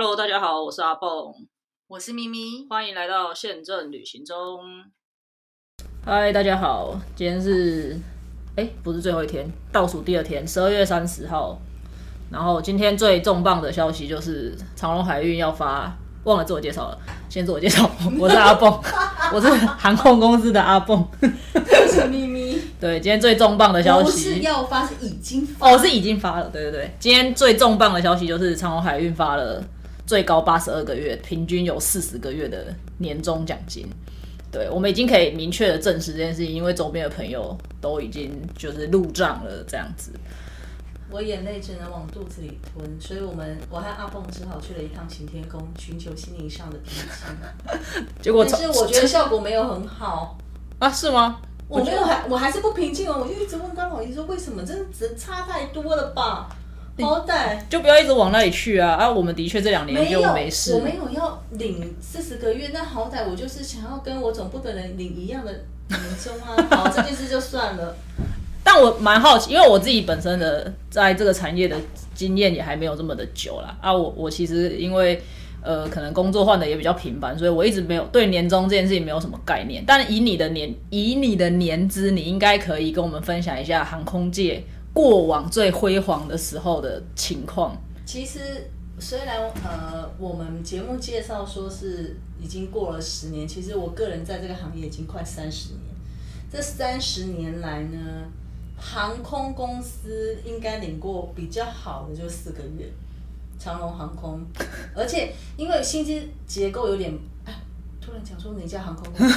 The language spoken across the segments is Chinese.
Hello，大家好，我是阿蹦，我是咪咪，欢迎来到宪政旅行中。嗨，大家好，今天是哎，不是最后一天，倒数第二天，十二月三十号。然后今天最重磅的消息就是长隆海运要发，忘了自我介绍了，先自我介绍，我是阿蹦，我是航空公司的阿蹦，我是咪咪。对，今天最重磅的消不息是要发，是已经发。哦，是已经发了，对对对，今天最重磅的消息就是长隆海运发了最高八十二个月，平均有四十个月的年终奖金。对，我们已经可以明确的证实这件事情，因为周边的朋友都已经就是入账了，这样子。我眼泪只能往肚子里吞，所以我们我和阿蹦只好去了一趟晴天宫，寻求心灵上的平静。结果但是我觉得效果没有很好，啊，是吗？我没有还我还是不平静哦，我就一直问关老医说为什么，真的只差太多了吧？好歹就不要一直往那里去啊！啊，我们的确这两年就没事我。没有要领四十个月，那好歹我就是想要跟我总部的人领一样的年终啊。好，这件事就算了。但我蛮好奇，因为我自己本身的在这个产业的经验也还没有这么的久啦。啊。我我其实因为呃，可能工作换的也比较频繁，所以我一直没有对年终这件事情没有什么概念。但以你的年以你的年资，你应该可以跟我们分享一下航空界过往最辉煌的时候的情况。其实虽然呃，我们节目介绍说是已经过了十年，其实我个人在这个行业已经快三十年。这三十年来呢，航空公司应该领过比较好的就四个月，长龙航空，而且因为薪资结构有点，哎，突然讲出哪家航空公司，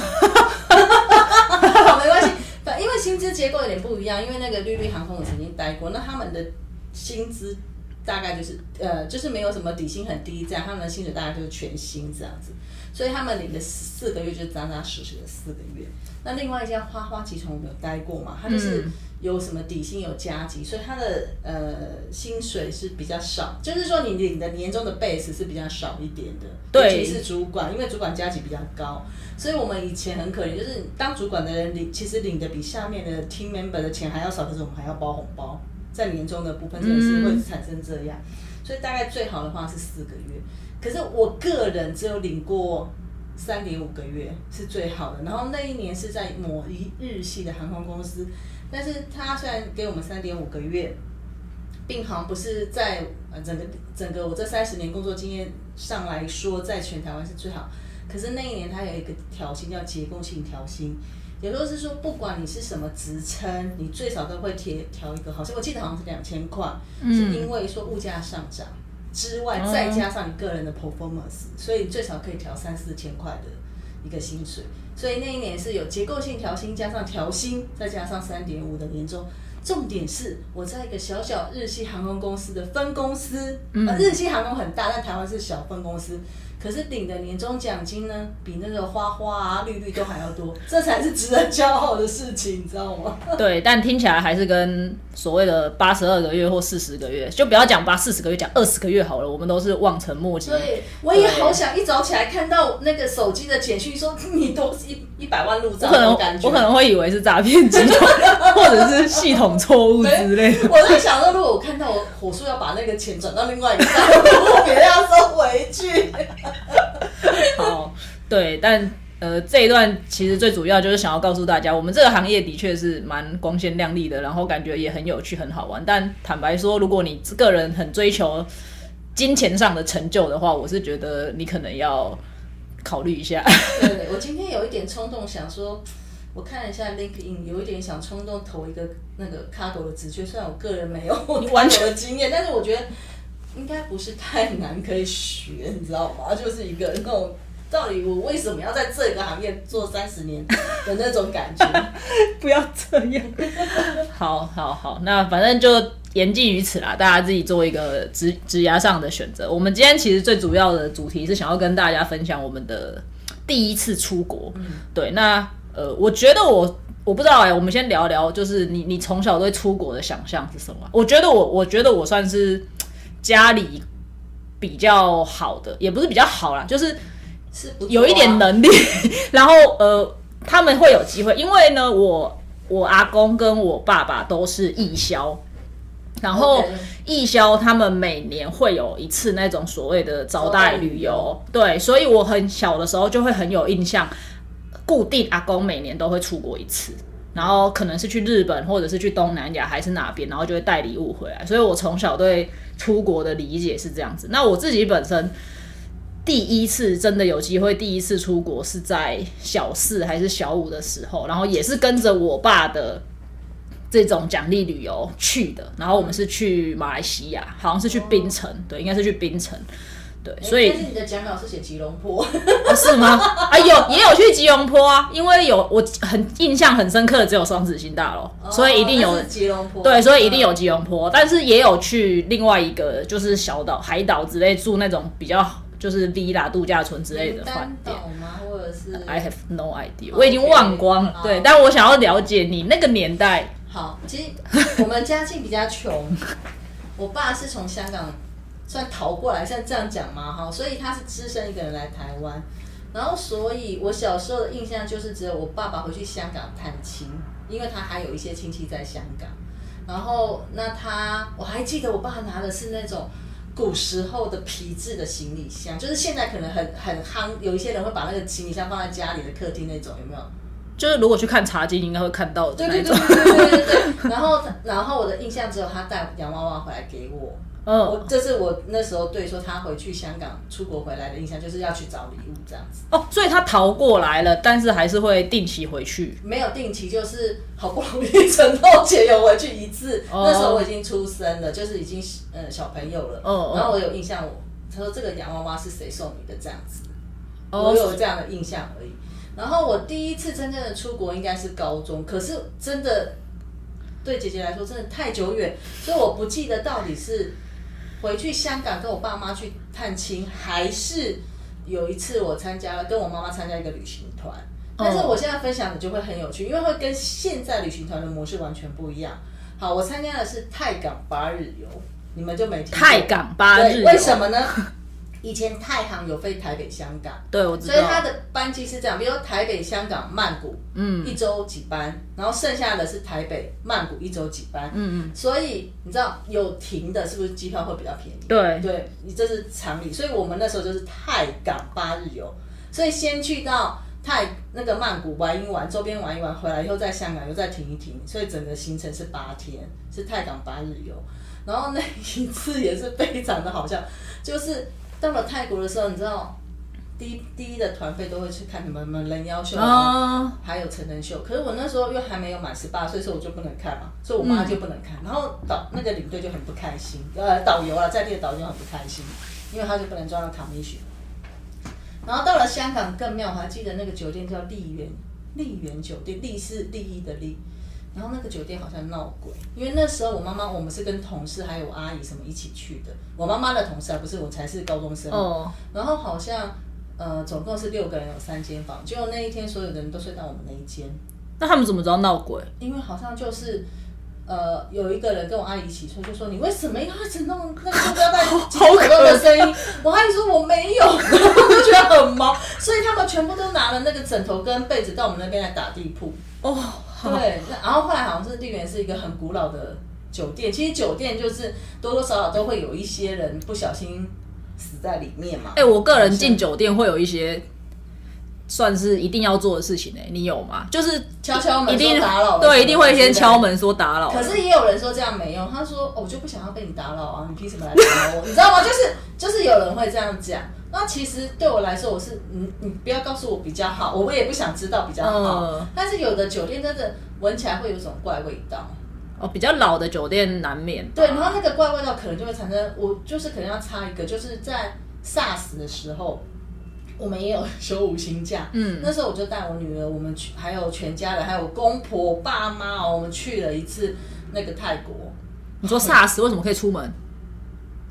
好没关系，对因为薪资结构有点不一样，因为那个绿绿航空我曾经待过，那他们的薪资大概就是呃，就是没有什么底薪很低这样，他们的薪水大概就是全薪这样子，所以他们领的四个月就扎扎实实的四个月。那另外一家花花集团我没有待过嘛，他就是有什么底薪有加级，所以他的呃薪水是比较少，就是说你领的年终的 base 是比较少一点的，对尤其是主管，因为主管加级比较高，所以我们以前很可怜，就是当主管的人领其实领的比下面的 team member 的钱还要少，可是我们还要包红包，在年终的部分真的是会产生这样，所以大概最好的话是四个月，可是我个人只有领过。三点五个月是最好的，然后那一年是在某一日系的航空公司，但是他虽然给我们三点五个月，并行不是在呃整个整个我这三十年工作经验上来说，在全台湾是最好。可是那一年他有一个调薪叫结构性调薪，也就是说，不管你是什么职称，你最少都会贴调一个，好像我记得好像是两千块，是因为说物价上涨之外，再加上你个人的 performance，所以最少可以调三四千块的一个薪水。所以那一年是有结构性调薪，加上调薪，再加上三点五的年终。重点是我在一个小小日系航空公司的分公司，呃，日系航空很大，但台湾是小分公司。可是领的年终奖金呢，比那个花花啊、绿绿都还要多，这才是值得骄傲的事情，你知道吗？对，但听起来还是跟所谓的八十二个月或四十个月，就不要讲八四十个月，讲二十个月好了。我们都是望尘莫及。对，我也好想一早起来看到那个手机的简讯说 你都是一一百万入账我可能。我可能会以为是诈骗集团，或者是系统错误之类的。我在想说，如果我看到我火速要把那个钱转到另外一个账户，我别要收回去。好，对，但呃，这一段其实最主要就是想要告诉大家，我们这个行业的确是蛮光鲜亮丽的，然后感觉也很有趣、很好玩。但坦白说，如果你个人很追求金钱上的成就的话，我是觉得你可能要考虑一下。对对，我今天有一点冲动，想说，我看了一下 LinkedIn，有一点想冲动投一个那个 cargo 的职缺，虽然我个人没有完全的经验，但是我觉得应该不是太难可以学，你知道吗？就是一个那种。到底我为什么要在这个行业做三十年的那种感觉？不要这样。好好好，那反正就言尽于此啦，大家自己做一个职职涯上的选择。我们今天其实最主要的主题是想要跟大家分享我们的第一次出国。对，那呃，我觉得我我不知道哎、我们先聊聊，就是你你从小对出国的想象是什么？我觉得我我觉得我算是家里比较好的，也不是比较好啦，就是。是有一点能力，然后呃，他们会有机会，因为呢，我我阿公跟我爸爸都是义消，然后义消他们每年会有一次那种所谓的招待旅游，对，所以我很小的时候就会很有印象，固定阿公每年都会出国一次。然后可能是去日本，或者是去东南亚，还是哪边，然后就会带礼物回来。所以我从小对出国的理解是这样子。那我自己本身第一次真的有机会，第一次出国是在小四还是小五的时候，然后也是跟着我爸的这种奖励旅游去的。然后我们是去马来西亚，好像是去槟城，对，应该是去槟城。对，所以但是你的讲稿是写吉隆坡，啊是吗？啊有也有去吉隆坡啊，因为有我很印象很深刻的只有双子星大楼，所以一定有吉隆坡，对，所以一定有吉隆坡，但是也有去另外一个就是小岛、海岛之类住那种比较就是 villa 度假村之类的饭店。岛吗？或者是 I have no idea，我已经忘光了。好对，但我想要了解你那个年代，好，其实我们家境比较穷，我爸是从香港算逃过来，像这样讲嘛哈，所以他是只身一个人来台湾，然后所以我小时候的印象就是只有我爸爸回去香港探亲，因为他还有一些亲戚在香港，然后那他我还记得我爸拿的是那种。古时候的皮质的行李箱，就是现在可能很很夯，有一些人会把那个行李箱放在家里的客厅那种，有没有？就是如果去看茶几，应该会看到的那种对。对对对对对。然后然后我的印象只有他带洋娃娃回来给我，嗯我嗯，这是我那时候对说他回去香港出国回来的印象，就是要去找礼物这样子，哦，所以他逃过来了，但是还是会定期回去。没有定期，就是好不容易承诺姐有回去一次，哦那时候我已经出生了，就是已经呃小朋友了，哦哦然后我有印象我。他说这个洋娃娃是谁送你的？这样子，哦我有这样的印象而已。然后我第一次真正的出国应该是高中，可是真的对姐姐来说真的太久远，所以我不记得到底是回去香港跟我爸妈去探亲，还是有一次我参加了跟我妈妈参加一个旅行团。但是我现在分享的就会很有趣，因为会跟现在旅行团的模式完全不一样。好，我参加的是泰港八日游，你们就没听过泰港八日对，游为什么呢？以前太行有飞台北、香港，对，我知道所以它。的班机是这样，比如说台北、香港、曼谷，嗯，一周几班，然后剩下的是台北、曼谷一周几班，嗯嗯，所以你知道有停的，是不是机票会比较便宜？对对，你这是常理，所以我们那时候就是泰港八日游，所以先去到泰那个曼谷玩一玩，周边玩一玩，回来以后在香港又再停一停，所以整个行程是八天，是泰港八日游。然后那一次也是非常的好笑，就是到了泰国的时候，你知道，第一第一的团费都会去看什么什么人妖秀啊，啊，还有成人秀。可是我那时候又还没有满十八岁，所以我就不能看嘛，所以我妈就不能看。然后导那个领队就很不开心，呃，导游啊，在地的导游很不开心，因为他就不能抓到 commission。然后到了香港更妙，我还记得那个酒店叫丽园丽园酒店，丽是利益的利。然后那个酒店好像闹鬼，因为那时候我妈妈我们是跟同事还有阿姨什么一起去的，我妈妈的同事啊不是我才是高中生。哦，然后好像呃总共是六个人有三间房，结果那一天所有的人都睡到我们那一间，那他们怎么知道闹鬼？因为好像就是。呃，有一个人跟我阿姨一起睡，就说你为什么要一直弄那个塑胶袋挤口洞的声音？我阿姨说我没有，我就觉得很毛，所以他们全部都拿了那个枕头跟被子到我们那边来打地铺。哦，好 对，然后后来好像是丽园是一个很古老的酒店，其实酒店就是多多少少都会有一些人不小心死在里面嘛。哎、我个人进酒店会有一些算是一定要做的事情哎、你有吗？就是敲敲门一定说打扰了对，一定会先敲门说打扰。可是也有人说这样没用，他说、哦我就不想要被你打扰啊，你凭什么来打扰我？你知道吗？就是就是有人会这样讲。那其实对我来说，我是你你不要告诉我比较好，我也不想知道比较好。嗯但是有的酒店真的闻起来会有一种怪味道。哦，比较老的酒店难免。对，然后那个怪味道可能就会产生，我就是可能要插一个，就是在 SARS 的时候，我们也有休五星假，嗯，那时候我就带我女儿，我们去，还有全家人，还有公婆、爸妈哦，我们去了一次那个泰国。你说 SARS 为什么可以出门？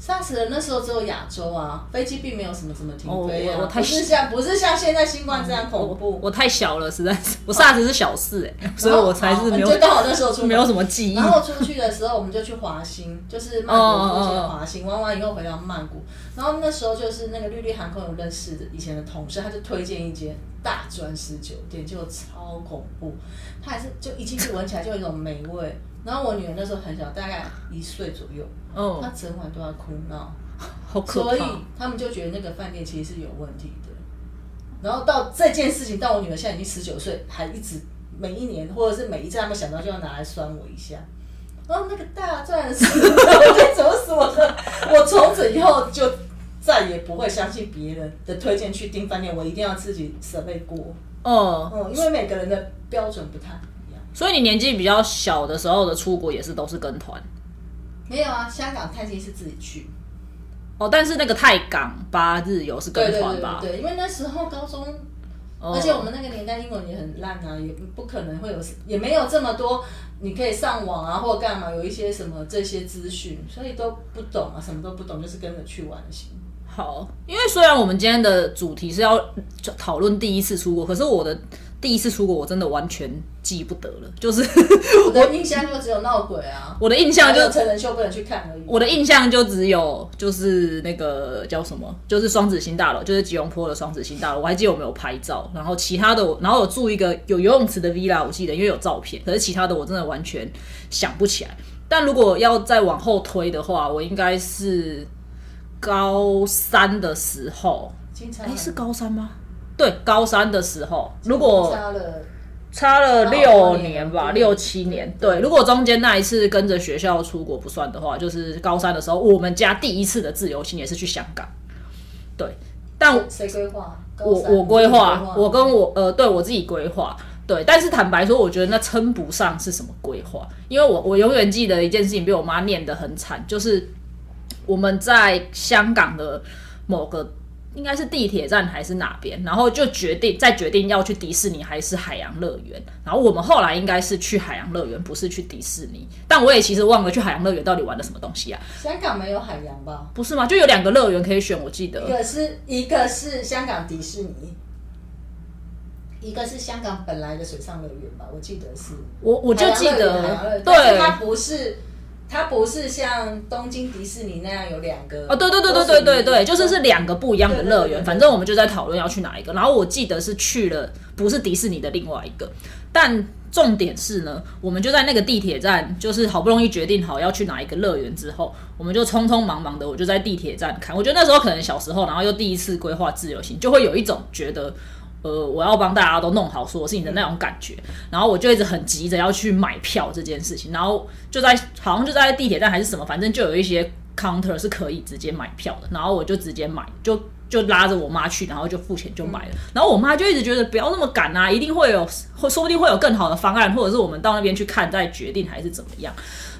SARS 的那时候只有亚洲啊，飞机并没有什么什么停飞啊，哦我我太不是像不是像现在新冠这样恐怖。我太小了，实在是我 SARS 是小事哎、所以我才是没有就刚好那时候出 没有什么记忆。然后出去的时候，我们就去华兴，就是曼谷附近的华兴，玩完以后回到曼谷。然后那时候就是那个绿绿航空有认识的以前的同事，他就推荐一间大专石酒店，就超恐怖。他还是就一进去闻起来就有一种霉味，然后我女儿那时候很小，大概一岁左右，哦，她整晚都在哭闹，好可所以。他们就觉得那个饭店其实是有问题的。然后到这件事情，到我女儿现在已经十九岁，还一直每一年或者是每一次他们想到就要拿来酸我一下。哦，那个大钻石，我就怎么死我的？我从此以后就再也不会相信别人的推荐去订饭店，我一定要自己准备过。哦，嗯，因为每个人的标准不太。所以你年纪比较小的时候的出国也是都是跟团没有啊，香港探亲是自己去。哦，但是那个泰港八日游是跟团吧？对对，因为那时候高中哦而且我们那个年代英文也很烂啊，也不可能会有，也没有这么多，你可以上网啊或干嘛，有一些什么这些资讯，所以都不懂啊，什么都不懂，就是跟着去玩就行。好，因为虽然我们今天的主题是要讨论第一次出国，可是我的第一次出国我真的完全记不得了，就是我的印象就只有闹鬼啊，我的印象就成人秀不能去看而已。我的印象就只有就是那个叫什么，就是双子星大楼，就是吉隆坡的双子星大楼。我还记得我没有拍照，然后其他的我，然后我住一个有游泳池的 villa，我记得因为有照片，可是其他的我真的完全想不起来。但如果要再往后推的话，我应该是高三的时候，哎，是高三吗？对，高三的时候，如果差了差了六六年吧，六七年。对，如果中间那一次跟着学校出国不算的话，就是高三的时候，我们家第一次的自由行也是去香港。对，但谁规划？我我规划，我跟我呃，对我自己规划。对，但是坦白说，我觉得那称不上是什么规划，因为我我永远记得一件事情被我妈念得很惨，就是我们在香港的某个应该是地铁站还是哪边，然后就决定再决定要去迪士尼还是海洋乐园，然后我们后来应该是去海洋乐园，不是去迪士尼，但我也其实忘了去海洋乐园到底玩了什么东西啊，香港没有海洋吧？不是吗？就有两个乐园可以选，我记得一个是一个是香港迪士尼，一个是香港本来的水上乐园吧？我记得是。我我就记得对它不是，它不是像东京迪士尼那样有两个哦，对对对对对对对，就是是两个不一样的乐园，反正我们就在讨论要去哪一个。然后我记得是去了不是迪士尼的另外一个，但重点是呢，我们就在那个地铁站，就是好不容易决定好要去哪一个乐园之后，我们就匆匆忙忙的，我就在地铁站看。我觉得那时候可能小时候，然后又第一次规划自由行，就会有一种觉得。呃，我要帮大家都弄好所有事情的那种感觉，然后我就一直很急着要去买票这件事情，然后就在好像就在地铁站还是什么，反正就有一些 counter 是可以直接买票的，然后我就直接买，就就拉着我妈去，然后就付钱就买了。然后我妈就一直觉得不要那么赶啊，一定会有，或说不定会有更好的方案，或者是我们到那边去看再决定还是怎么样。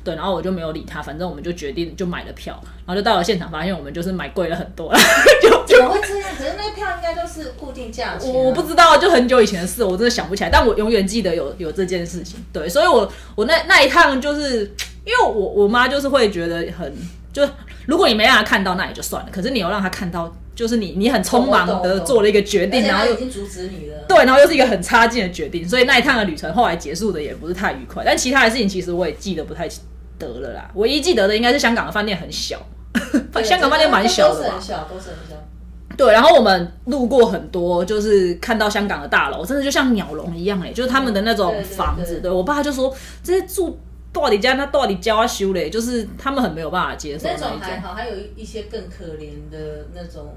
对，然后我就没有理她，反正我们就决定就买了票，然后就到了现场，发现我们就是买贵了很多，就怎么会这样？可是那个票应该都是固定价钱啊、我我不知道，就很久以前的事，我真的想不起来，但我永远记得有有这件事情。对，所以我我那那一趟就是因为我我妈就是会觉得很就如果你没让她看到那也就算了，可是你有让她看到，就是你你很匆忙的做了一个决定，然后又已经阻止你了。对，然后又是一个很差劲的决定，所以那一趟的旅程后来结束的也不是太愉快。但其他的事情其实我也记得不太得了啦，唯一记得的应该是香港的饭店很小，香港饭店蛮小的吧都是很。小，都是很小。对，然后我们路过很多，就是看到香港的大楼，真的就像鸟笼一样哎，就是他们的那种房子。对对我爸就说，这些住到底家那到底教他修嘞，就是他们很没有办法接受那那种。还好，还有一些更可怜的那种，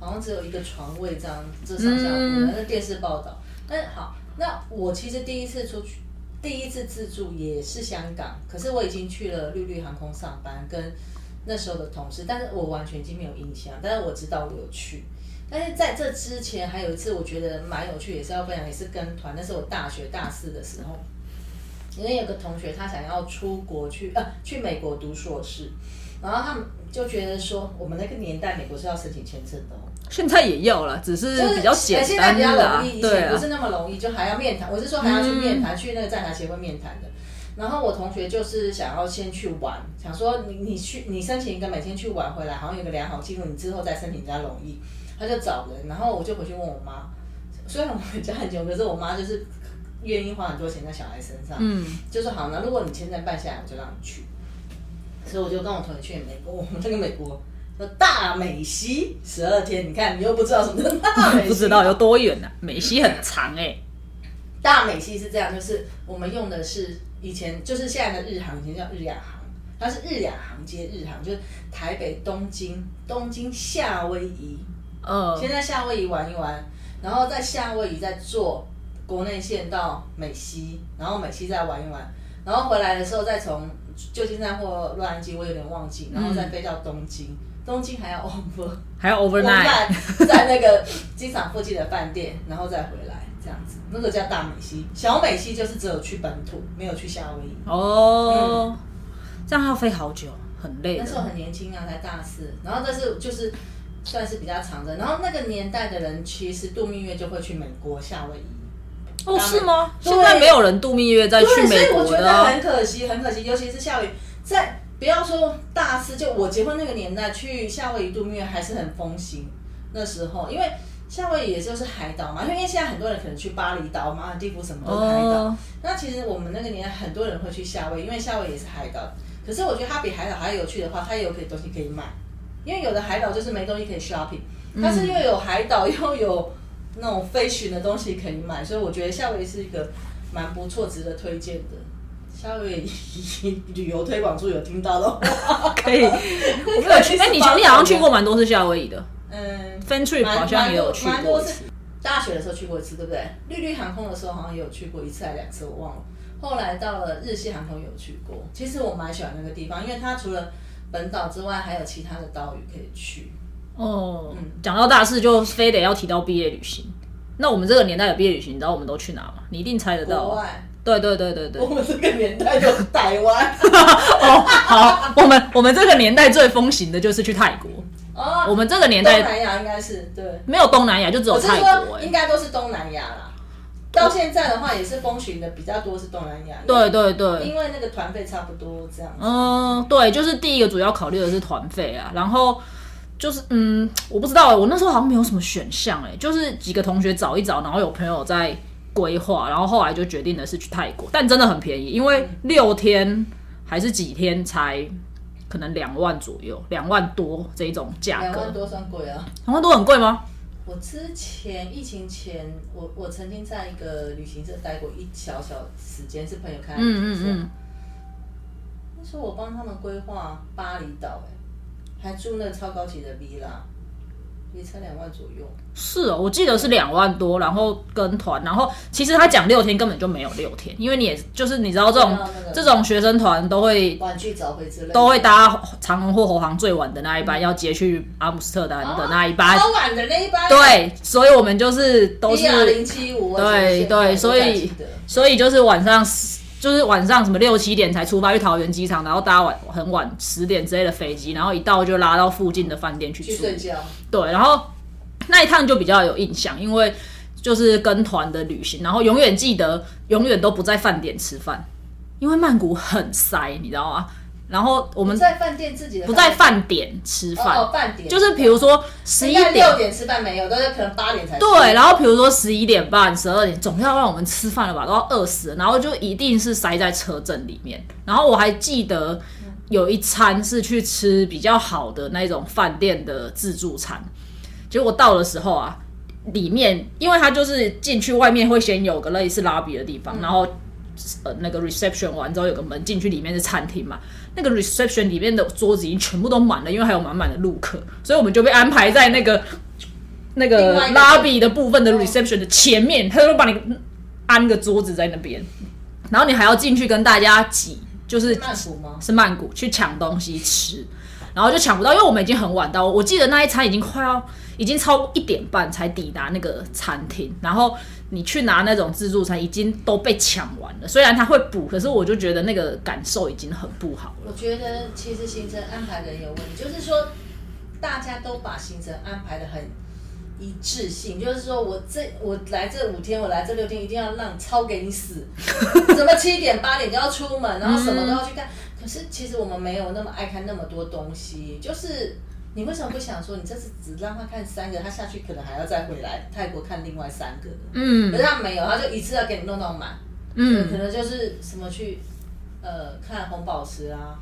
好像只有一个床位这样，这上下铺嗯，那电视报道。但好，那我其实第一次出去，第一次自助也是香港，可是我已经去了绿绿航空上班，跟那时候的同事，但是我完全已经没有印象，但是我知道我有去。但是在这之前还有一次，我觉得蛮有趣，也是要分享，也是跟团，那是我大学大四的时候，因为有个同学他想要出国去呃去美国读硕士，然后他们就觉得说，我们那个年代美国是要申请签证的、哦，现在也要了，只是就是比较简呃现在比较容易，以前不是，那么容易，就还要面谈。我是说还要去面谈，去那个在台协会面谈的。然后我同学就是想要先去玩，想说你你去你申请一个每天去玩回来，好像有个良好记录，你之后再申请比较容易。他就找人，然后我就回去问我妈，虽然我们家很久，可是我妈就是愿意花很多钱在小孩身上，嗯，就是好，呢如果你签证办下来，我就让你去。所以我就跟我同学去美国，我们那个美国说大美西十二天，你看你又不知道什么叫大 美西，不知道有多远呢、美西很长哎、大美西是这样，就是我们用的是以前就是现在的日航，以前叫日亚航，它是日亚航接日航，就是台北、东京、东京夏威夷，呃，先在夏威夷玩一玩，然后在夏威夷再坐国内线到美西，然后美西再玩一玩，然后回来的时候再从旧金山或洛杉矶，我有点忘记，然后再飞到东京，东京还要 over 还要 overnight，在那个机场附近的饭店，然后再回来这样子，那个叫大美西，小美西就是只有去本土，没有去夏威夷。哦，这样要飞好久，很累那时候。很年轻啊，才大四，然后这是就是算是比较长的，然后那个年代的人其实度蜜月就会去美国夏威夷。哦，是吗？现在没有人度蜜月再去对，所美以我觉得。很可惜，很可惜，尤其是夏威夷，在不要说大四，就我结婚那个年代去夏威夷度蜜月还是很风行。那时候，因为夏威夷也就是海岛嘛，因为现在很多人可能去巴厘岛、马尔地夫什么都是海岛。哦，那其实我们那个年代很多人会去夏威夷，因为夏威夷也是海岛。可是我觉得它比海岛还有趣的话，它也有可以东西可以买，因为有的海岛就是没东西可以 shopping，但是又有海岛又有那种飞行的东西可以买，所以我觉得夏威夷是一个蛮不错、值得推荐的。夏威夷旅游推广处有听到的话，可以。我 没有去，哎，你你好像去过蛮多次夏威夷的嗯，，Fan Trip 好像也有去过一次。。大学的时候去过一次，对不对？绿绿航空的时候好像也有去过一次还两次，我忘了。后来到了日系航空有去过，其实我蛮喜欢那个地方，因为它除了本岛之外，还有其他的岛屿可以去。哦，讲到大事就非得要提到毕业旅行。那我们这个年代的毕业旅行，你知道我们都去哪吗？你一定猜得到啊。国外，对对对对对我。们这个年代就是台湾哦，好，我们我们这个年代最风行的就是去泰国。哦，我们这个年代东南亚应该是对，没有东南亚，就只有我是泰国、应该都是东南亚啦。到现在的话，也是风行的比较多是东南亚，对对对，因为那个团费差不多这样子。嗯，对，就是第一个主要考虑的是团费啊，然后就是嗯，我不知道、我那时候好像没有什么选项哎，就是几个同学找一找，然后有朋友在规划，然后后来就决定的是去泰国，但真的很便宜，因为六天还是几天才可能两万左右，两万多这一种价格，两万多算贵啊！两万多很贵吗？我之前疫情前，我我曾经在一个旅行社待过一小小时间，是朋友开的旅嗯行社。嗯嗯，那时候我帮他们规划巴厘岛，哎，还住那超高级的 villa，也才两万左右。是哦，我记得是两万多，然后跟团，然后其实他讲六天根本就没有六天，因为你也就是你知道这种、这种学生团都会晚去早回之类的都会搭长隆或华航最晚的那一班，要接去阿姆斯特丹的那一班。超晚的那一班，对，所以我们就是都是，零七五，对对所以所以就是晚上就是晚上什么六七点才出发去桃园机场，然后搭晚很晚十点之类的飞机，然后一到就拉到附近的饭店去睡觉。对，然后那一趟就比较有印象，因为就是跟团的旅行，然后永远记得永远都不在饭店吃饭，因为曼谷很塞，你知道吗？然后我们在饭店自己的不在饭点吃饭，哦饭点，就是比如说十一点六点吃饭没有，都是可能八点才吃。对，然后比如说十一点半、十二点，总要让我们吃饭了吧，都要饿死了，然后就一定是塞在车阵里面。然后我还记得有一餐是去吃比较好的那种饭店的自助餐，结果到的时候啊，里面因为它就是进去外面会先有个类似 lobby 的地方，然后。呃，那个 reception 完之后有个门进去，里面是餐厅嘛。那个 reception 里面的桌子已经全部都满了，因为还有满满的路客，所以我们就被安排在那个那个 lobby 的部分的 reception 的前面，他就把你安个桌子在那边，然后你还要进去跟大家挤，就是曼谷吗？是曼谷去抢东西吃，然后就抢不到，因为我们已经很晚到，我记得那一餐已经快要已经超过一点半才抵达那个餐厅，然后你去拿那种自助餐已经都被抢完了，虽然他会补，可是我就觉得那个感受已经很不好了。我觉得其实行程安排的有问题，就是说大家都把行程安排的很一致性，就是说我这我来这五天，我来这六天，一定要让超给你死，什么七点八点就要出门，然后什么都要去干。可是其实我们没有那么爱看那么多东西，就是你为什么不想说，你这次只让他看三个，他下去可能还要再回来泰国看另外三个的？嗯可是他没有，他就一次要给你弄到满。嗯可嗯，能就是什么去呃看红宝石啊，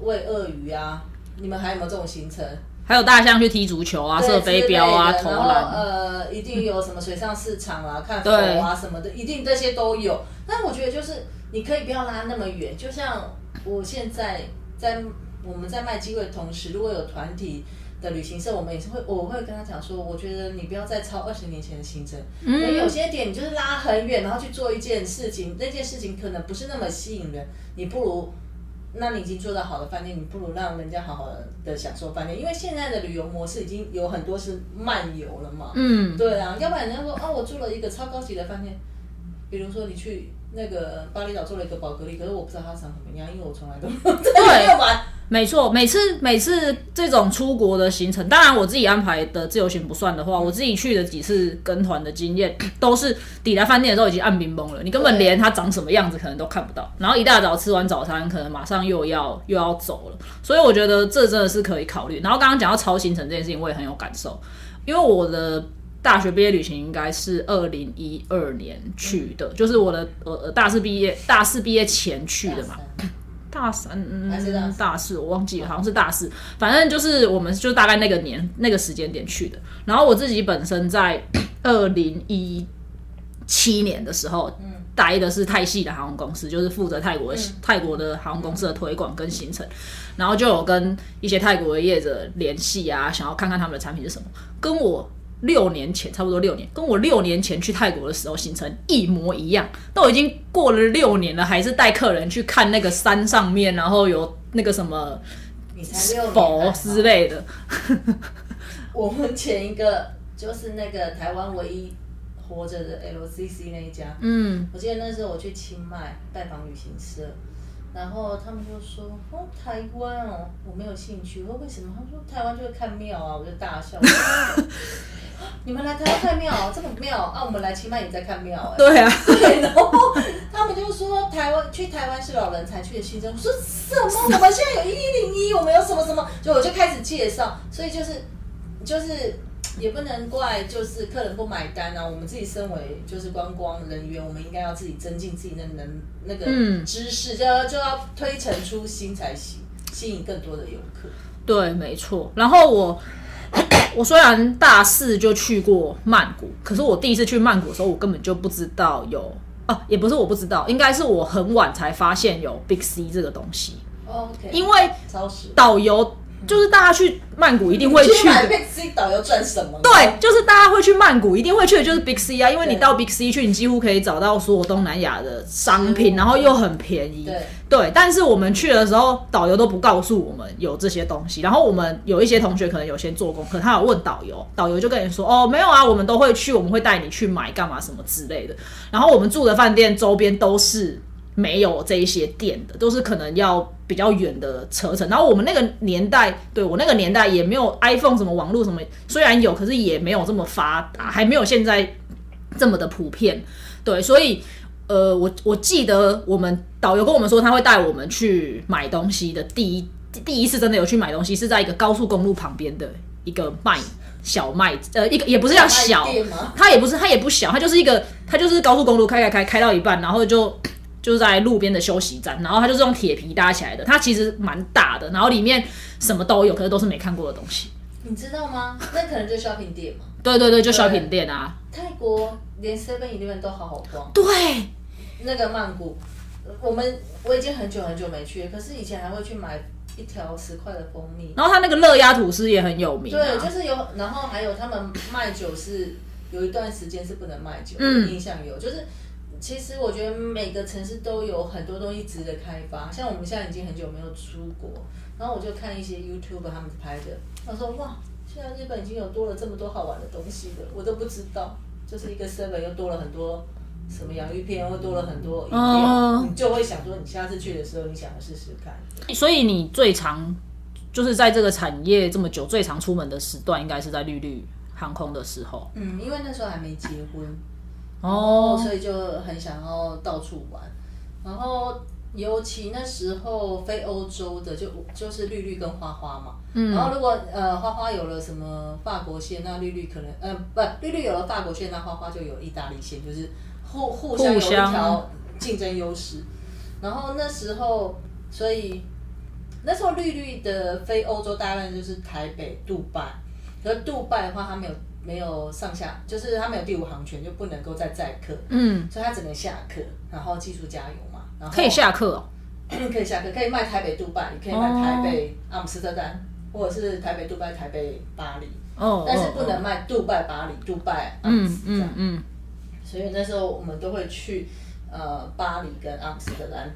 喂鳄鱼啊，你们还有没有这种行程？还有大象去踢足球啊，射飞镖啊，投篮。呃，一定有什么水上市场啊，看佛啊什么的，一定这些都有。但我觉得就是你可以不要拉那么远，就像我现在在我们在卖机会的同时，如果有团体的旅行社，我们也是会，我会跟他讲说，我觉得你不要再超二十年前的行程，因为有些点你就是拉很远，然后去做一件事情，那件事情可能不是那么吸引人，你不如。那你已经做到好的饭店，你不如让人家好好的享受饭店，因为现在的旅游模式已经有很多是漫游了嘛。嗯，对啊，要不然人家说哦，我住了一个超高级的饭店，比如说你去那个巴厘岛做了一个宝格丽，可是我不知道它长什么样，因为我从来都没有玩。没错，每次每次这种出国的行程，当然我自己安排的自由行不算的话，我自己去的几次跟团的经验，都是抵达饭店的时候已经暗冰崩了，你根本连它长什么样子可能都看不到。然后一大早吃完早餐，可能马上又要又要走了。所以我觉得这真的是可以考虑。然后刚刚讲到超行程这件事情，我也很有感受，因为我的大学毕业旅行应该是二零一二年去的，就是我的呃大四毕业大四毕业前去的嘛。大三，嗯，大四，我忘记了，好像是大四。反正就是我们就大概那个年那个时间点去的。然后我自己本身在 二零一七年的时候，待的是泰系的航空公司，就是负责泰国泰国的航空公司的推广跟行程。然后就有跟一些泰国的业者联系啊，想要看看他们的产品是什么，跟我。六年前，差不多六年，跟我六年前去泰国的时候行程一模一样，都已经过了六年了，还是带客人去看那个山上面，然后有那个什么佛之类的。我们前一个就是那个台湾唯一活着的 LCC 那一家，嗯，我记得那时候我去清迈拜访旅行社。然后他们就说：“哦，台湾哦，我没有兴趣。我说为什么？他说台湾就会看庙啊，我就大笑。你们来台湾看庙，这么庙啊？我们来清迈也在看庙哎。对啊，对。然后他们就说台湾去台湾是老人才去的行程。我说什么？我们现在有一零一，我们有什么什么？就我就开始介绍，所以就是就是。也不能怪，就是客人不买单啊。我们自己身为就是观光人员，我们应该要自己增进自己的能那个知识，就要就要推陈出新才行，吸引更多的游客。对，没错。然后我 我虽然大四就去过曼谷，可是我第一次去曼谷的时候，我根本就不知道有啊，也不是我不知道，应该是我很晚才发现有 Big C 这个东西。OK，因为导游。就是大家去曼谷一定会去的。Big C 导游赚什么？对，就是大家会去曼谷一定会去的，就是 Big C 啊，因为你到 Big C 去，你几乎可以找到所有东南亚的商品，然后又很便宜。对，对。但是我们去的时候，导游都不告诉我们有这些东西。然后我们有一些同学可能有先做功课，他有问导游，导游就跟你说：“哦，没有啊，我们都会去，我们会带你去买干嘛什么之类的。”然后我们住的饭店周边都是。没有这一些店的，都是可能要比较远的车程。然后我们那个年代，对我那个年代也没有 iPhone 什么网络什么，虽然有，可是也没有这么发达，还没有现在这么的普遍。对，所以呃，我我记得我们导游跟我们说，他会带我们去买东西的第一第一次真的有去买东西，是在一个高速公路旁边的一个卖小卖，呃，一个也不是叫小，它也不是它也不小，它就是一个它就是高速公路开开开开到一半，然后就。就是在路边的休息站，然后它就是用铁皮搭起来的，它其实蛮大的，然后里面什么都有，可是都是没看过的东西。你知道吗？那可能就 shopping 店嘛。对对对，就 shopping 店啊。泰国连 seven eleven 都好好逛。对。那个曼谷，我们我已经很久很久没去，可是以前还会去买一条十块的蜂蜜。然后他那个乐鸭吐司也很有名。对，就是有，然后还有他们卖酒是有一段时间是不能卖酒，嗯，印象有，就是。其实我觉得每个城市都有很多东西值得开发，像我们现在已经很久没有出国，然后我就看一些 YouTube 他们拍的，他说哇，现在日本已经有多了这么多好玩的东西了，我都不知道，就是一个 Seven 又多了很多什么洋芋片，又多了很多饮料，你就会想说，你下次去的时候，你想要试试看。所以你最常就是在这个产业这么久，最常出门的时段应该是在绿绿航空的时候。嗯，因为那时候还没结婚。哦，所以就很想要到处玩，然后尤其那时候非欧洲的就就是绿绿跟花花嘛，嗯，然后如果呃花花有了什么法国线，那绿绿可能呃不绿绿有了法国线，那花花就有意大利线，就是互互相有一条竞争优势。然后那时候，所以那时候绿绿的非欧洲大概就是台北、杜拜，可是杜拜的话，它没有。没有上下，就是他没有第五航权，就不能够再载客，嗯，所以他只能下客，然后技术加油嘛。然后可以下课哦。可以下课，可以卖台北、杜拜，也可以卖台北、阿姆斯特丹，或者是台北、杜拜、台北、巴黎，哦，但是不哦能卖杜拜、巴黎、杜拜、阿姆嗯斯这样嗯。嗯，所以那时候我们都会去呃巴黎跟阿姆斯特丹。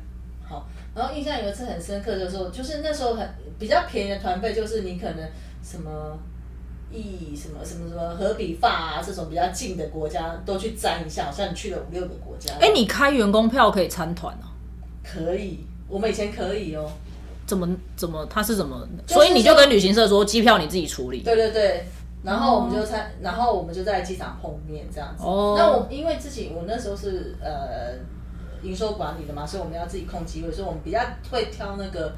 好，然后印象有一次很深刻的时候，就是那时候很比较便宜的团费，就是你可能什么什么什么什么和比法啊这种比较近的国家都去沾一下，好像你去了五六个国家。哎、你开员工票可以参团哦。可以，我们以前可以哦。怎么怎么他是怎么？所以你就跟旅行社说机票你自己处理。对对对，然后我们就参，然后我们就在机场碰面这样子。哦那我因为自己我那时候是呃营收管理的嘛，所以我们要自己控机位，所以我们比较会挑那个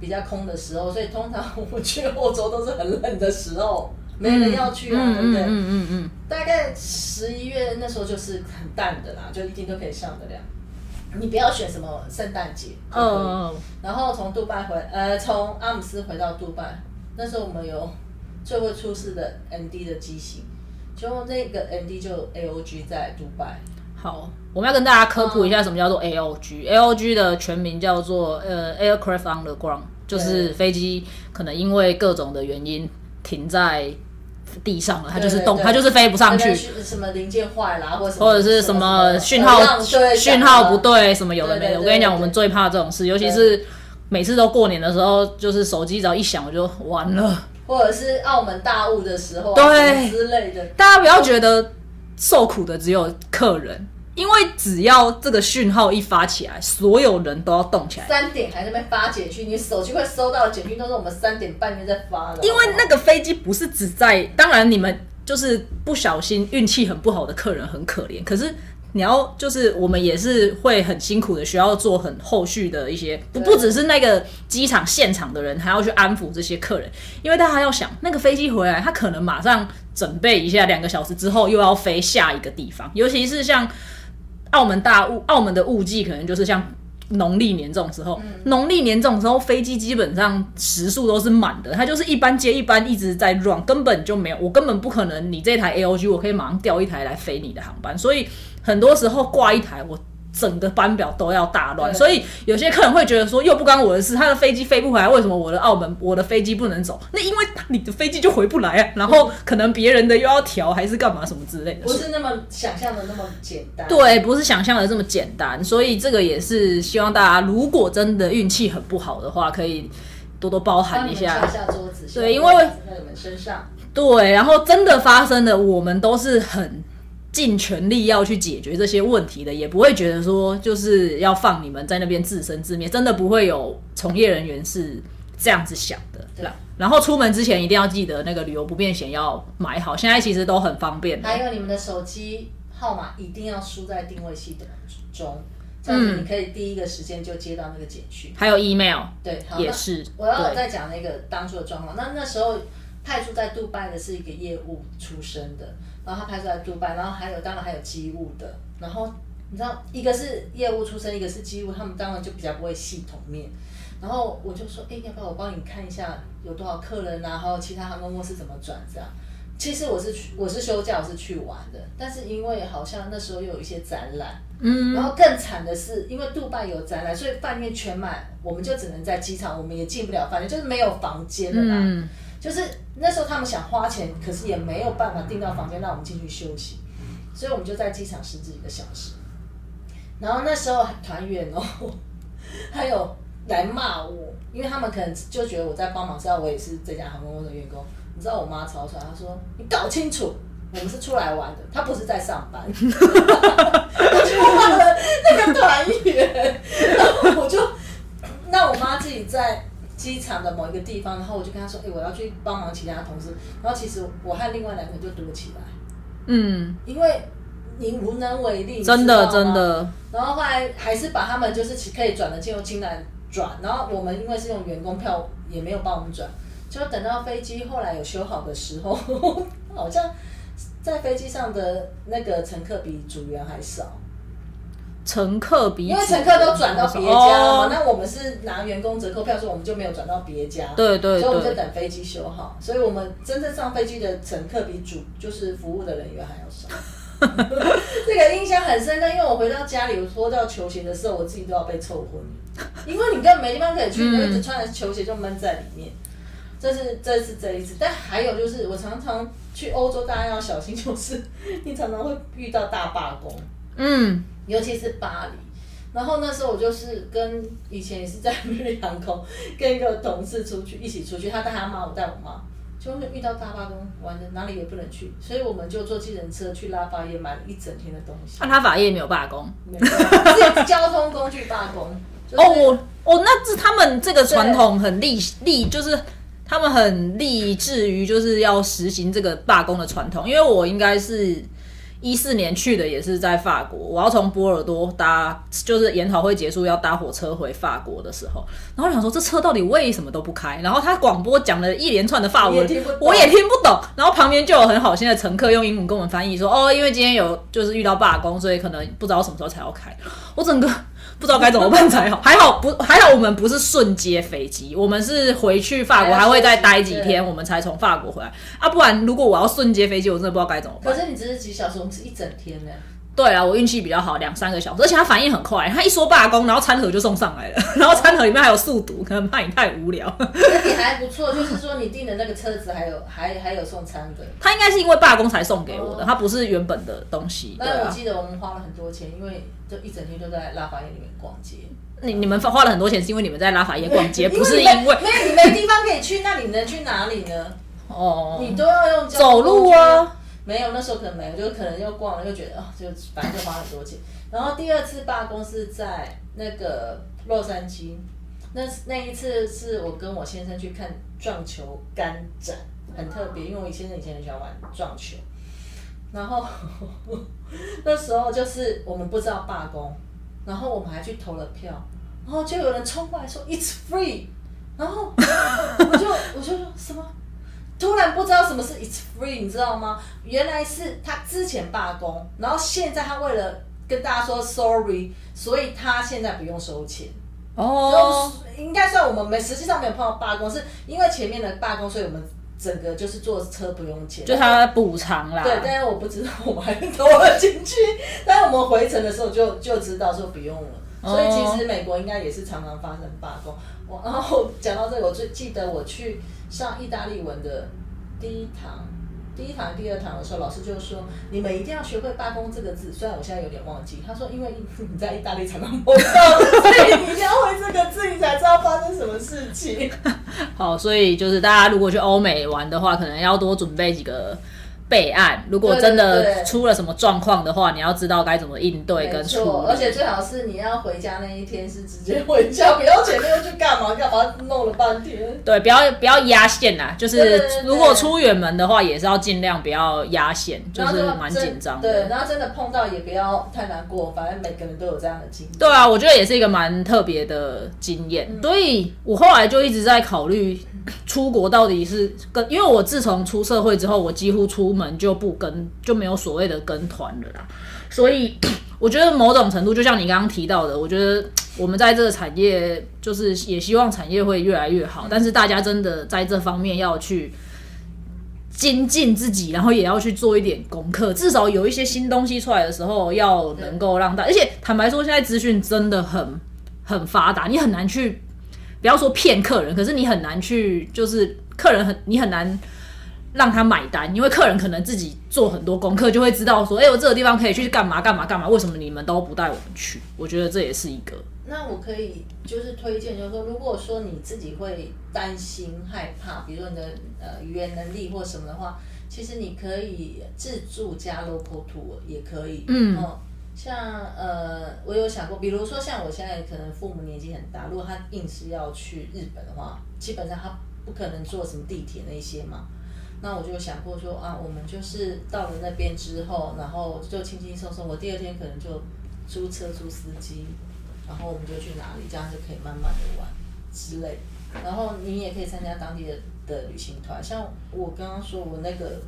比较空的时候，所以通常我们去欧洲都是很冷的时候，没人要去啊，对不对？嗯嗯嗯大概十一月那时候就是很淡的啦，就一定都可以上得了。你不要选什么圣诞节，嗯，然后从杜拜回，呃，从阿姆斯回到杜拜，那时候我们有最会出事的 ND 的机型，就那个 ND 就 AOG 在杜拜，好，我们要跟大家科普一下什么叫做 AOG。AOG 的全名叫做呃 Aircraft on the Ground，就是飞机可能因为各种的原因停在地上了，它就是动，对。对它就是飞不上去。什么零件坏啦，或者或者是什么讯号对讯号不，对，什么有的没的。我跟你讲，我们最怕这种事，尤其是每次都过年的时候，就是手机只要一响，我就完了。或者是澳门大雾的时候啊，对。之类的，大家不要觉得受苦的只有客人，因为只要这个讯号一发起来，所有人都要动起来。三点还在那边发简讯，你手机会收到的简讯都是我们三点半就在发的，因为那个飞机不是只在，当然你们就是不小心运气很不好的客人很可怜，可是你要就是我们也是会很辛苦的，需要做很后续的一些，不不只是那个机场现场的人，还要去安抚这些客人，因为大家要想那个飞机回来，他可能马上准备一下，两个小时之后又要飞下一个地方，尤其是像澳门大雾，澳门的雾季可能就是像。农历年这种时候，农历年这种时候，飞机基本上时速都是满的，它就是一班接一班一直在 run，根本就没有，我根本不可能，你这台 AOG 我可以马上调一台来飞你的航班，所以很多时候挂一台我。整个班表都要大乱，所以有些客人会觉得说，又不关我的事，他的飞机飞不回来，为什么我的澳门我的飞机不能走？那因为你的飞机就回不来啊，然后可能别人的又要调，还是干嘛什么之类的。不是那么想象的那么简单。对，不是想象的这么简单，所以这个也是希望大家，如果真的运气很不好的话，可以多多包帮涵一下。下桌子，对因为在你们身上。对，然后真的发生的，我们都是很尽全力要去解决这些问题的，也不会觉得说就是要放你们在那边自生自灭，真的不会有从业人员是这样子想的。对然后出门之前一定要记得那个旅游不便险要买好，现在其实都很方便的。还有你们的手机号码一定要输在定位系统中，这样子你可以第一个时间就接到那个简讯。还有 email 对，好，也是，我要再讲那个当初的状况。那那时候派驻在杜拜的是一个业务出身的，然后他拍出来杜拜，然后还有当然还有机务的，然后你知道一个是业务出身，一个是机务，他们当然就比较不会系统面。然后我就说，哎、要不要我帮你看一下有多少客人啊，还有其他航空公司怎么转这样。其实我是去我是休假，我是去玩的，但是因为好像那时候又有一些展览，嗯，然后更惨的是，因为杜拜有展览，所以饭店全满，我们就只能在机场，我们也进不了饭店，就是没有房间了啦。嗯，就是那时候他们想花钱，可是也没有办法订到房间让我们进去休息，所以我们就在机场十几个小时。然后那时候团员哦，还有来骂我，因为他们可能就觉得我在帮忙，知道我也是这家航空公司的员工。你知道我妈吵出来，她说：“你搞清楚，我们是出来玩的，他不是在上班。”我就骂了那个团员，然后我就那我妈自己在机场的某一个地方，然后我就跟他说：“哎、我要去帮忙其他同事。”然后其实我和另外两个人就躲起来，嗯，因为你无能为力，真的真。的，然后后来还是把他们就是可以转的进入清南转，然后我们因为是用员工票，也没有帮我们转，就等到飞机后来有修好的时候，好像在飞机上的那个乘客比组员还少。乘客比因为乘客都转到别家了嘛，哦。那我们是拿员工折扣票，所以我们就没有转到别家。对对所以我们就，等飞机修好，所以我们真正上飞机的乘客比主就是服务的人员还要少。这个印象很深刻，因为我回到家里，我脱掉球鞋的时候，我自己都要被臭昏，因为你根本没地方可以去，你一直穿着球鞋就闷在里面。这是这是这一次，但还有就是，我常常去欧洲，大家要小心，就是你常常会遇到大罢工，嗯，尤其是巴黎。然后那时候我就是跟以前也是在瑞丽航空跟一个同事出去一起出去，他带他妈，我带我妈，就会遇到大罢工，完了哪里也不能去，所以我们就坐计程车去拉法叶买了一整天的东西。那他法业没有罢工。没有是交通工具罢工。就是哦，我哦，那是他们这个传统很立立，就是他们很立志于就是要实行这个罢工的传统。因为我应该是一四年去的，也是在法国，我要从波尔多搭，就是研讨会结束要搭火车回法国的时候，然后我想说这车到底为什么都不开？然后他广播讲了一连串的法文我也听不懂。然后旁边就有很好心的乘客用英文跟我们翻译说，哦，因为今天有就是遇到罢工，所以可能不知道什么时候才要开。我整个不知道该怎么办才好，还好不还好我们不是瞬接飞机，我们是回去法国还会再待几天，我们才从法国回来啊，不然如果我要瞬接飞机，我真的不知道该怎么办。可是你只是几小时，我们是一整天呢。对啊，我运气比较好，两三个小时，而且他反应很快，他一说罢工，然后餐盒就送上来了，然后餐盒里面还有速读，可能怕你太无聊。那你还不错，就是说你订的那个车子还有还还有送餐的。他应该是因为罢工才送给我的，哦他不是原本的东西。那我记得我们花了很多钱，因为就一整天都在拉法叶里面逛街。你你们花了很多钱，是因为你们在拉法叶逛街，不是因为没有你没地方可以去，那你能去哪里呢？哦，你都要用走路啊。没有，那时候可能没有，就可能又逛了，又觉得啊、就反正就花很多钱。然后第二次罢工是在那个洛杉矶，那那一次是我跟我先生去看撞球杆展，很特别，因为我先生以前很喜欢玩撞球。然后 那时候就是我们不知道罢工，然后我们还去投了票，然后就有人冲过来说 “It's free”，然后我就 我就说什么？突然不知道什么是 it's free，你知道吗？原来是他之前罢工，然后现在他为了跟大家说 sorry，所以他现在不用收钱。哦，应该算我们没实际上没有碰到罢工，是因为前面的罢工，所以我们整个就是坐车不用钱。就他补偿啦。对，但是我不知道我们还投了进去，但是我们回程的时候就就知道说不用了。所以其实美国应该也是常常发生罢工。我然后讲到这个，我最记得我去上意大利文的第一堂。第一堂、第二堂的时候，老师就说：“你们一定要学会‘罢工’这个字。”虽然我现在有点忘记，他说：“因为你在意大利才能碰到，所以你一定要会这个字，你才知道发生什么事情。”好，所以就是大家如果去欧美玩的话，可能要多准备几个备案。如果真的出了什么状况的话，你要知道该怎么应对跟处理，而且。最好是你要回家那一天是直接回家，不要前面又去干嘛干嘛，弄了半天。对，不要不要压线啦，就是如果出远门的话，也是要尽量不要压线，就是蛮紧张对，的。然后真的碰到也不要太难过，反正每个人都有这样的经历。对啊，我觉得也是一个蛮特别的经验，嗯所以我后来就一直在考虑出国到底是跟，因为我自从出社会之后，我几乎出部门就不跟，就没有所谓的跟团了啦。所以 我觉得某种程度，就像你刚刚提到的，我觉得我们在这个产业，就是也希望产业会越来越好，但是大家真的在这方面要去。精进自己，然后也要去做一点功课，至少有一些新东西出来的时候，要能够让大，而且坦白说，现在资讯真的很很发达，你很难去，不要说骗客人，可是你很难去，就是客人很你很难让他买单，因为客人可能自己做很多功课，就会知道说，哎、我这个地方可以去干嘛干嘛干嘛，为什么你们都不带我们去？我觉得这也是一个，那我可以就是推荐，就是说，如果说你自己会担心害怕，比如说你的呃语言能力或什么的话，其实你可以自助加 local tour 也可以。嗯哦像呃，我有想过，比如说像我现在可能父母年纪很大，如果他硬是要去日本的话，基本上他不可能坐什么地铁那些嘛。那我就想过说啊，我们就是到了那边之后，然后就轻轻松松，我第二天可能就租车租司机，然后我们就去哪里，这样就可以慢慢的玩之类。然后你也可以参加当地的的旅行团，像我刚刚说我那个，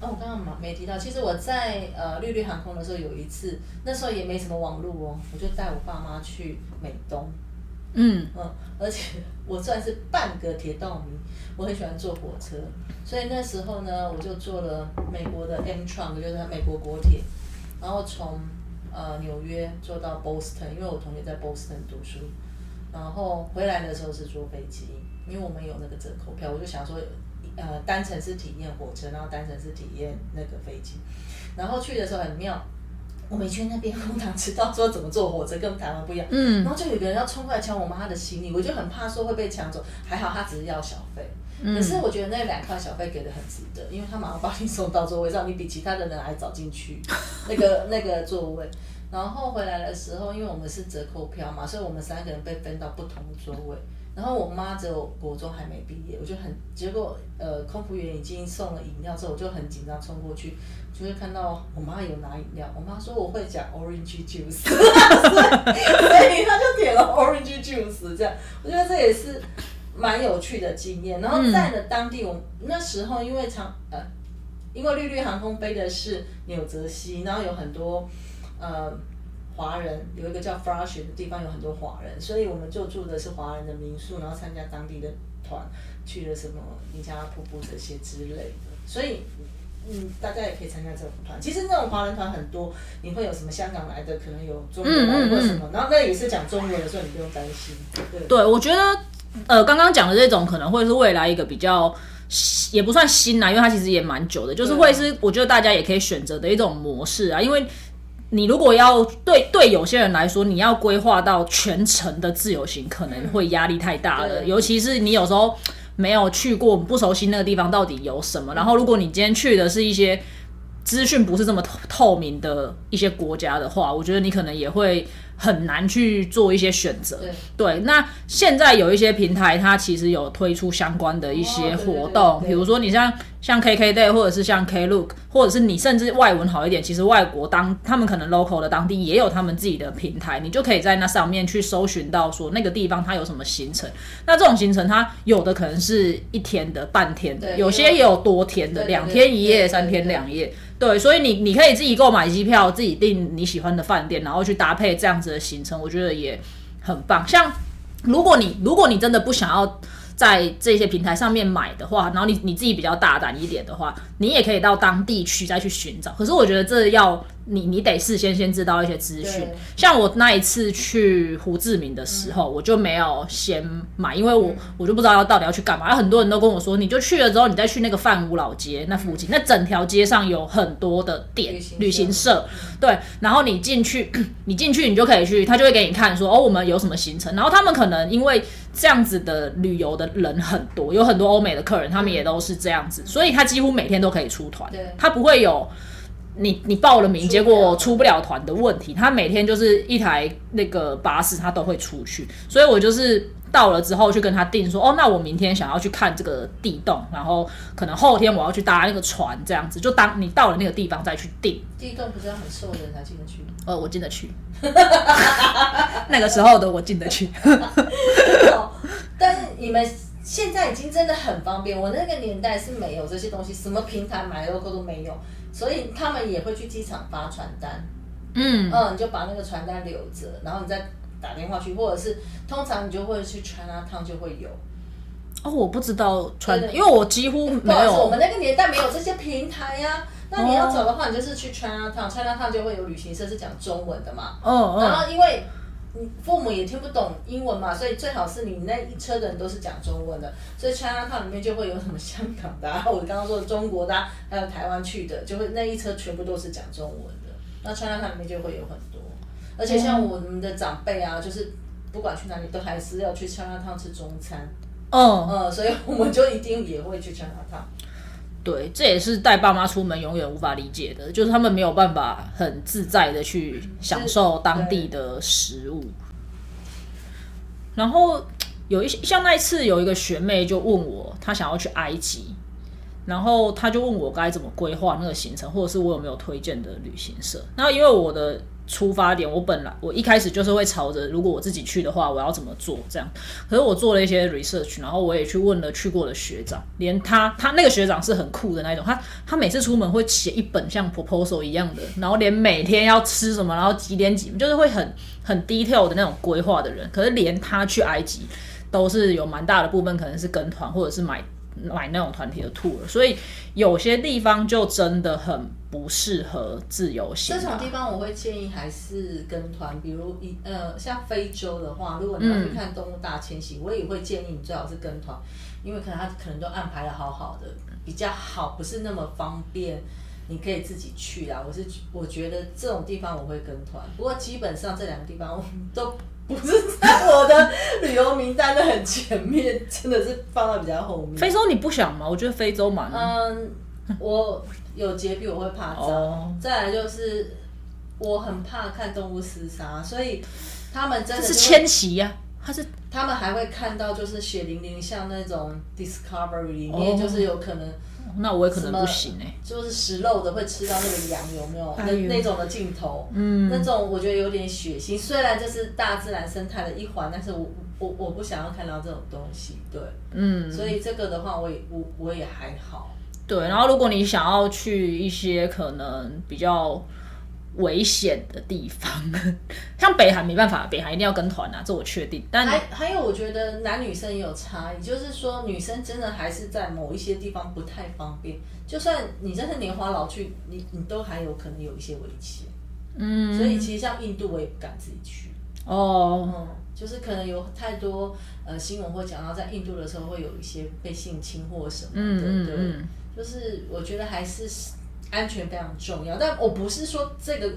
哦，我刚刚没提到，其实我在呃绿绿航空的时候有一次，那时候也没什么网络哦，我就带我爸妈去美东，嗯。嗯，而且我算是半个铁道迷，我很喜欢坐火车，所以那时候呢，我就坐了美国的 Amtrak，就是美国国铁，然后从呃纽约坐到 Boston，因为我同学在 Boston 读书，然后回来的时候是坐飞机，因为我们有那个折扣票，我就想说，呃，单程是体验火车，然后单程是体验那个飞机，然后去的时候很妙。我们去那边空堂知道说怎么坐火车，跟台湾不一样。嗯然后就有个人要冲过来抢我妈的行李，我就很怕说会被抢走。还好他只是要小费，可是我觉得那两块小费给的很值得，因为他马上把你送到座位上，你比其他的人还早进去 那个那个座位。然后回来的时候，因为我们是折扣票嘛，所以我们三个人被分到不同的座位。然后我妈只有国中还没毕业，我就很结果呃，空服员已经送了饮料之后，我就很紧张冲过去，就会看到我妈有拿饮料。我妈说我会讲 orange juice，所以她就点了 orange juice，这样我觉得这也是蛮有趣的经验。然后在了当地，我那时候因为长呃，因为绿绿航空飞的是纽泽西，然后有很多呃。华人有一个叫 Flushing 的地方，有很多华人，所以我们就住的是华人的民宿，然后参加当地的团，去了什么尼加拉瀑布这些之类的。所以，嗯，大家也可以参加这种团。其实那种华人团很多，你会有什么香港来的，可能有中国来的或什么，然后那也是讲中文的，所以你不用担心。对，对，我觉得呃，刚刚讲的这种可能会是未来一个比较。也不算新啦，因为它其实也蛮久的，就是会是我觉得大家也可以选择的一种模式啊，因为。你如果要对对有些人来说，你要规划到全程的自由行，可能会压力太大了。尤其是你有时候没有去过，不熟悉那个地方到底有什么。然后，如果你今天去的是一些资讯不是这么透透明的一些国家的话，我觉得你可能也会。很难去做一些选择，对。那现在有一些平台，它其实有推出相关的一些活动，比如说你像像 KK Day，或者是像 Klook，或者是你甚至外文好一点，其实外国当他们可能 local 的当地也有他们自己的平台，你就可以在那上面去搜寻到说那个地方它有什么行程。那这种行程它有的可能是一天的、半天的，有些也有多天的，两天一夜、三天两夜。对，所以你你可以自己购买机票，自己订你喜欢的饭店，然后去搭配这样子的行程，我觉得也很棒。像如果你如果你真的不想要在这些平台上面买的话，然后你你自己比较大胆一点的话，你也可以到当地去再去寻找。可是我觉得这要。你你得事先先知道一些资讯，像我那一次去胡志明的时候，我就没有先买，因为我我就不知道要到底要去干嘛。很多人都跟我说，你就去了之后，你再去那个范武老街那附近，那整条街上有很多的店旅行社，对，然后你进去，你进去你就可以去，他就会给你看说哦，我们有什么行程，然后他们可能因为这样子的旅游的人很多，有很多欧美的客人，他们也都是这样子，所以他几乎每天都可以出团，他不会有。你你报了名，结果出不了团的问题，他每天就是一台那个巴士，他都会出去，所以我就是到了之后去跟他定说，哦，那我明天想要去看这个地洞，然后可能后天我要去搭那个船，这样子，就当你到了那个地方再去定。地洞不是要很瘦的人才进得去？呃，我进得去，那个时候的我进得去。但是你们现在已经真的很方便，我那个年代是没有这些东西，什么平台买 logo 都没有。所以他们也会去机场发传单，嗯嗯，你就把那个传单留着，然后你再打电话去，或者是通常你就会去 China Town 就会有。哦，我不知道传，因为我几乎没有，我们那个年代没有这些平台呀。那你要走的话，你就是去 China Town，China Town 就会有旅行社是讲中文的嘛。哦哦然后因为。父母也听不懂英文嘛，所以最好是你那一车的人都是讲中文的，所以 China Town 里面就会有什么香港的，啊我刚刚说的中国的，还有台湾去的，就会那一车全部都是讲中文的。那 China Town 里面就会有很多，而且像我们的长辈啊，就是不管去哪里都还是要去 China Town 吃中餐。嗯嗯，所以我们就一定也会去 China Town。对，这也是带爸妈出门永远无法理解的，就是他们没有办法很自在的去享受当地的食物。然后有一些像那一次有一个学妹就问我，她想要去埃及，然后她就问我该怎么规划那个行程，或者是我有没有推荐的旅行社。然后因为我的出发点，我本来我一开始就是会朝着，如果我自己去的话，我要怎么做这样。可是我做了一些 research，然后我也去问了去过的学长，连他他那个学长是很酷的那一种，他他每次出门会写一本像 proposal 一样的，然后连每天要吃什么，然后几点几，就是会很很 detail 的那种规划的人。可是连他去埃及都是有蛮大的部分可能是跟团或者是买。买那种团体的 tour，所以有些地方就真的很不适合自由行。这种地方我会建议还是跟团，比如一呃像非洲的话，如果你要去看动物大迁徙，我也会建议你最好是跟团，因为可能他可能都安排的好好的，比较好，不是那么方便，你可以自己去啊。我是我觉得这种地方我会跟团，不过基本上这两个地方我都。不是在我的旅游名单的很前面，真的是放在比较后面。非洲你不想吗？我觉得非洲蛮……嗯，我有洁癖，我会怕脏。再来就是我很怕看动物厮杀，所以他们真的是迁徙呀。他是他们还会看到就是血淋淋，像那种 Discovery 里面就是有可能。那我也可能不行哎，就是食肉的会吃到那个羊有没有那那种的镜头？嗯，那种我觉得有点血腥。虽然这是大自然生态的一环，但是我我我不想要看到这种东西。对，嗯，所以这个的话，我也我我也还好。对，然后如果你想要去一些可能比较。危险的地方，像北韩没办法，北韩一定要跟团啊，这我确定。但还还有，我觉得男女生也有差异，就是说女生真的还是在某一些地方不太方便。就算你真是年华老去，你你都还有可能有一些危险。嗯，所以其实像印度，我也不敢自己去。哦，嗯，就是可能有太多呃新闻会讲到，在印度的时候会有一些被性侵或什么的。嗯嗯嗯，就是我觉得还是。安全非常重要，但我不是说这个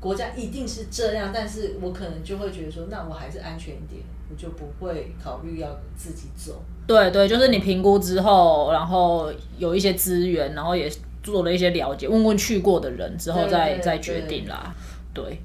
国家一定是这样，但是我可能就会觉得说，那我还是安全一点，我就不会考虑要自己走。对对，就是你评估之后，然后有一些资源，然后也做了一些了解，问问去过的人之后再再决定啦。对。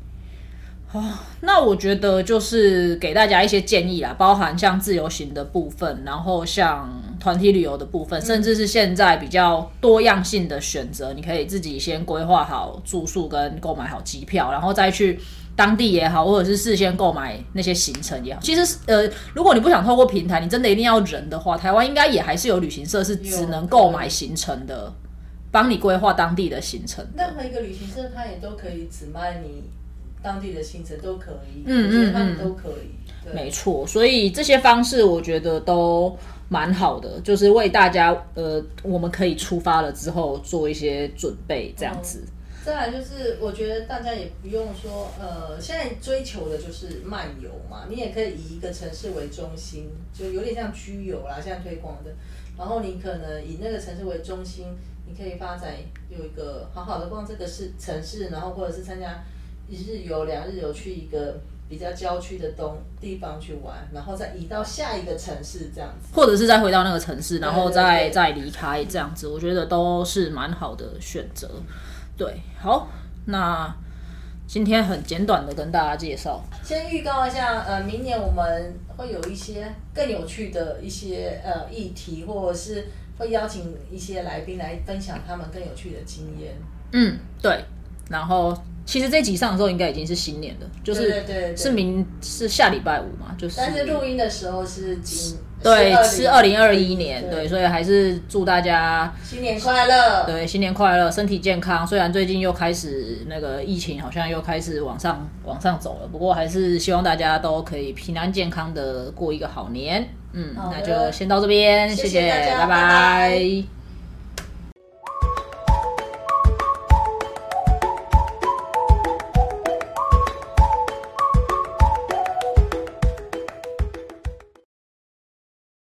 啊，那我觉得就是给大家一些建议啦，包含像自由行的部分，然后像团体旅游的部分，甚至是现在比较多样性的选择，你可以自己先规划好住宿跟购买好机票，然后再去当地也好，或者是事先购买那些行程也好。其实呃，如果你不想透过平台，你真的一定要人的话，台湾应该也还是有旅行社是只能购买行程的，帮你规划当地的行程。任何一个旅行社，它也都可以只卖你。当地的行程都可以，嗯嗯嗯，都可以，没错。所以这些方式我觉得都蛮好的，就是为大家呃，我们可以出发了之后做一些准备，这样子。再来就是，我觉得大家也不用说，呃，现在追求的就是漫游嘛，你也可以以一个城市为中心，就有点像居游啦，现在推广的。然后你可能以那个城市为中心，你可以发展有一个好好的逛这个市城市，然后或者是参加。一日游、两日游去一个比较郊区的东地方去玩，然后再移到下一个城市这样子，或者是再回到那个城市，然后再再离开这样子，我觉得都是蛮好的选择。对，好，那今天很简短的跟大家介绍，先预告一下，呃，明年我们会有一些更有趣的一些呃议题，或者是会邀请一些来宾来分享他们更有趣的经验。嗯，对，然后。其实这集上的时候应该已经是新年了，就是是明是下礼拜五嘛，就是。但是录音的时候是今对是二零二一年，对，所以还是祝大家新年快乐，对，新年快乐，身体健康。虽然最近又开始那个疫情好像又开始往上往上走了，不过还是希望大家都可以平安健康的过一个好年。嗯，那就先到这边，谢谢，拜拜。